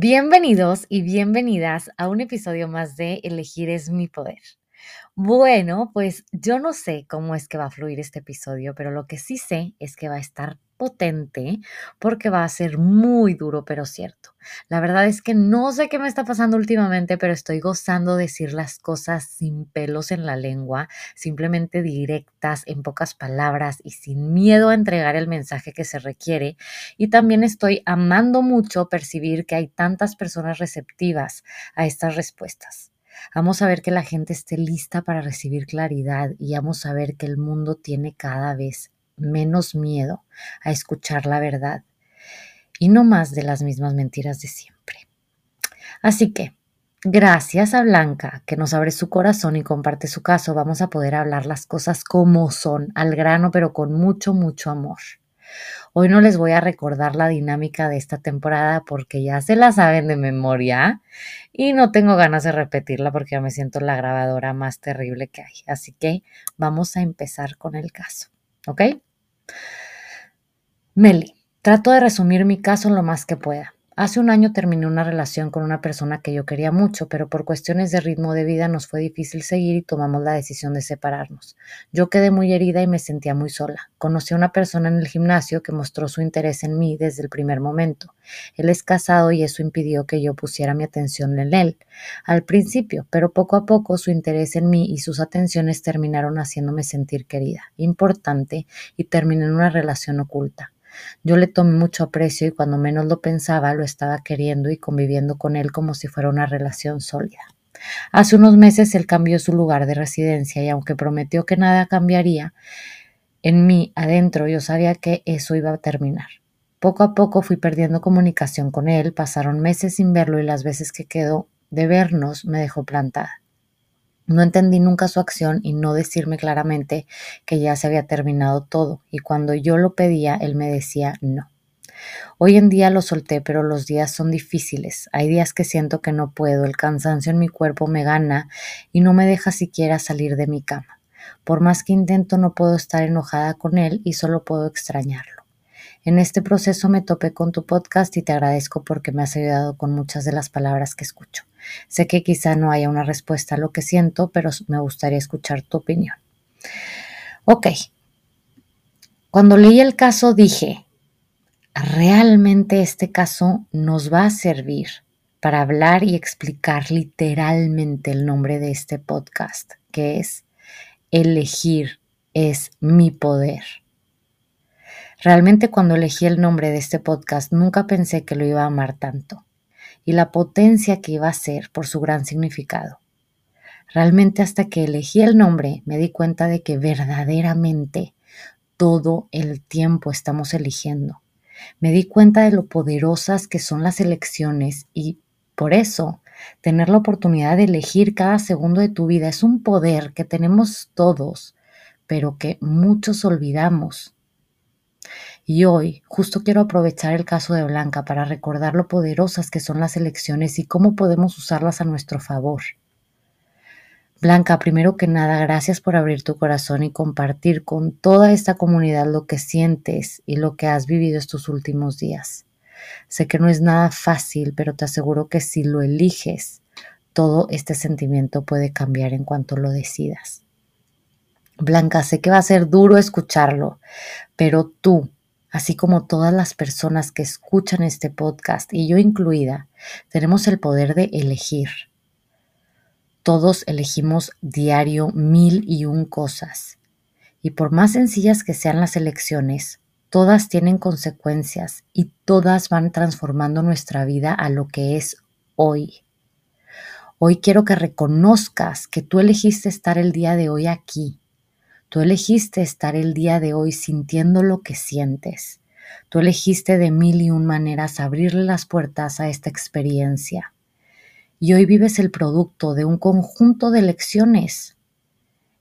Bienvenidos y bienvenidas a un episodio más de Elegir es mi poder. Bueno, pues yo no sé cómo es que va a fluir este episodio, pero lo que sí sé es que va a estar potente porque va a ser muy duro, pero cierto. La verdad es que no sé qué me está pasando últimamente, pero estoy gozando de decir las cosas sin pelos en la lengua, simplemente directas, en pocas palabras y sin miedo a entregar el mensaje que se requiere. Y también estoy amando mucho percibir que hay tantas personas receptivas a estas respuestas. Vamos a ver que la gente esté lista para recibir claridad y vamos a ver que el mundo tiene cada vez menos miedo a escuchar la verdad y no más de las mismas mentiras de siempre. Así que, gracias a Blanca, que nos abre su corazón y comparte su caso, vamos a poder hablar las cosas como son, al grano, pero con mucho, mucho amor. Hoy no les voy a recordar la dinámica de esta temporada porque ya se la saben de memoria y no tengo ganas de repetirla porque ya me siento la grabadora más terrible que hay. Así que vamos a empezar con el caso, ¿ok? Meli, trato de resumir mi caso lo más que pueda. Hace un año terminé una relación con una persona que yo quería mucho, pero por cuestiones de ritmo de vida nos fue difícil seguir y tomamos la decisión de separarnos. Yo quedé muy herida y me sentía muy sola. Conocí a una persona en el gimnasio que mostró su interés en mí desde el primer momento. Él es casado y eso impidió que yo pusiera mi atención en él al principio, pero poco a poco su interés en mí y sus atenciones terminaron haciéndome sentir querida, importante y terminé en una relación oculta. Yo le tomé mucho aprecio y cuando menos lo pensaba lo estaba queriendo y conviviendo con él como si fuera una relación sólida. Hace unos meses él cambió su lugar de residencia y aunque prometió que nada cambiaría, en mí adentro yo sabía que eso iba a terminar. Poco a poco fui perdiendo comunicación con él, pasaron meses sin verlo y las veces que quedó de vernos me dejó plantada. No entendí nunca su acción y no decirme claramente que ya se había terminado todo, y cuando yo lo pedía, él me decía no. Hoy en día lo solté, pero los días son difíciles. Hay días que siento que no puedo, el cansancio en mi cuerpo me gana y no me deja siquiera salir de mi cama. Por más que intento no puedo estar enojada con él y solo puedo extrañarlo. En este proceso me topé con tu podcast y te agradezco porque me has ayudado con muchas de las palabras que escucho. Sé que quizá no haya una respuesta a lo que siento, pero me gustaría escuchar tu opinión. Ok. Cuando leí el caso dije, realmente este caso nos va a servir para hablar y explicar literalmente el nombre de este podcast, que es Elegir es mi poder. Realmente cuando elegí el nombre de este podcast nunca pensé que lo iba a amar tanto y la potencia que iba a ser por su gran significado. Realmente hasta que elegí el nombre me di cuenta de que verdaderamente todo el tiempo estamos eligiendo. Me di cuenta de lo poderosas que son las elecciones y por eso tener la oportunidad de elegir cada segundo de tu vida es un poder que tenemos todos, pero que muchos olvidamos. Y hoy justo quiero aprovechar el caso de Blanca para recordar lo poderosas que son las elecciones y cómo podemos usarlas a nuestro favor. Blanca, primero que nada, gracias por abrir tu corazón y compartir con toda esta comunidad lo que sientes y lo que has vivido estos últimos días. Sé que no es nada fácil, pero te aseguro que si lo eliges, todo este sentimiento puede cambiar en cuanto lo decidas. Blanca, sé que va a ser duro escucharlo, pero tú así como todas las personas que escuchan este podcast, y yo incluida, tenemos el poder de elegir. Todos elegimos diario mil y un cosas. Y por más sencillas que sean las elecciones, todas tienen consecuencias y todas van transformando nuestra vida a lo que es hoy. Hoy quiero que reconozcas que tú elegiste estar el día de hoy aquí. Tú elegiste estar el día de hoy sintiendo lo que sientes. Tú elegiste de mil y un maneras abrirle las puertas a esta experiencia. Y hoy vives el producto de un conjunto de lecciones.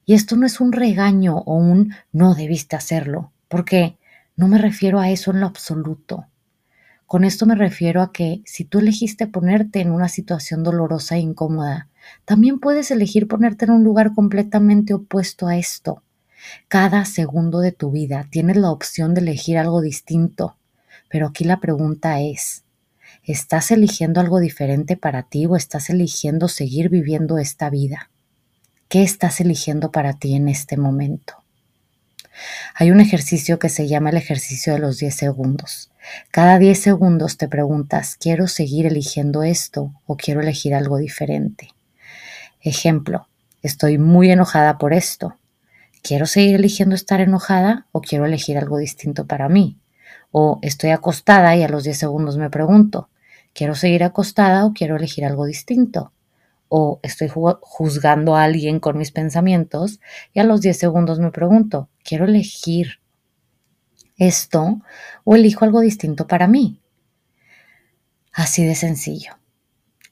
Y esto no es un regaño o un no debiste hacerlo, porque no me refiero a eso en lo absoluto. Con esto me refiero a que si tú elegiste ponerte en una situación dolorosa e incómoda, también puedes elegir ponerte en un lugar completamente opuesto a esto. Cada segundo de tu vida tienes la opción de elegir algo distinto, pero aquí la pregunta es, ¿estás eligiendo algo diferente para ti o estás eligiendo seguir viviendo esta vida? ¿Qué estás eligiendo para ti en este momento? Hay un ejercicio que se llama el ejercicio de los 10 segundos. Cada 10 segundos te preguntas, ¿quiero seguir eligiendo esto o quiero elegir algo diferente? Ejemplo, estoy muy enojada por esto. ¿Quiero seguir eligiendo estar enojada o quiero elegir algo distinto para mí? O estoy acostada y a los 10 segundos me pregunto, ¿quiero seguir acostada o quiero elegir algo distinto? o estoy juzgando a alguien con mis pensamientos y a los 10 segundos me pregunto, ¿quiero elegir esto o elijo algo distinto para mí? Así de sencillo.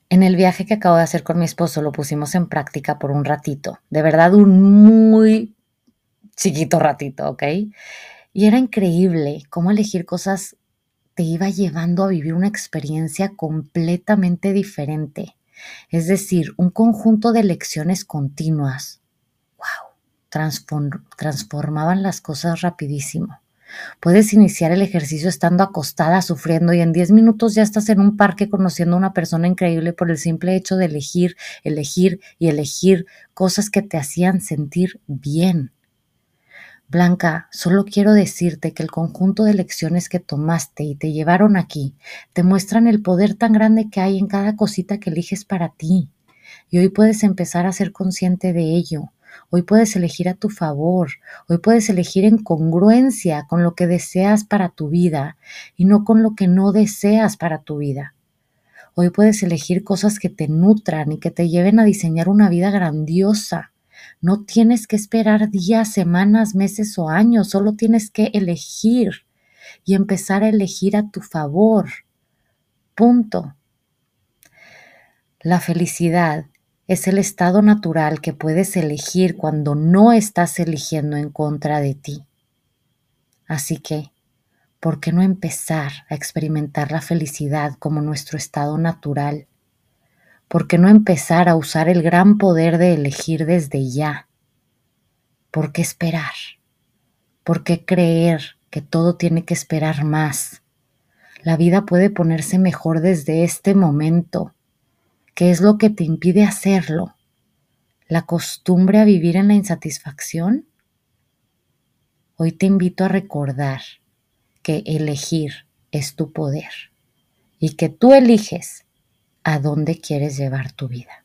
En el viaje que acabo de hacer con mi esposo lo pusimos en práctica por un ratito, de verdad un muy chiquito ratito, ¿ok? Y era increíble cómo elegir cosas te iba llevando a vivir una experiencia completamente diferente es decir, un conjunto de lecciones continuas. ¡Wow! transformaban las cosas rapidísimo. Puedes iniciar el ejercicio estando acostada, sufriendo y en 10 minutos ya estás en un parque conociendo a una persona increíble por el simple hecho de elegir, elegir y elegir cosas que te hacían sentir bien. Blanca, solo quiero decirte que el conjunto de lecciones que tomaste y te llevaron aquí te muestran el poder tan grande que hay en cada cosita que eliges para ti. Y hoy puedes empezar a ser consciente de ello. Hoy puedes elegir a tu favor. Hoy puedes elegir en congruencia con lo que deseas para tu vida y no con lo que no deseas para tu vida. Hoy puedes elegir cosas que te nutran y que te lleven a diseñar una vida grandiosa no tienes que esperar días, semanas, meses o años, solo tienes que elegir y empezar a elegir a tu favor. Punto. La felicidad es el estado natural que puedes elegir cuando no estás eligiendo en contra de ti. Así que, ¿por qué no empezar a experimentar la felicidad como nuestro estado natural? ¿Por qué no empezar a usar el gran poder de elegir desde ya? ¿Por qué esperar? ¿Por qué creer que todo tiene que esperar más? La vida puede ponerse mejor desde este momento. ¿Qué es lo que te impide hacerlo? ¿La costumbre a vivir en la insatisfacción? Hoy te invito a recordar que elegir es tu poder y que tú eliges a dónde quieres llevar tu vida.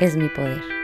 es mi poder.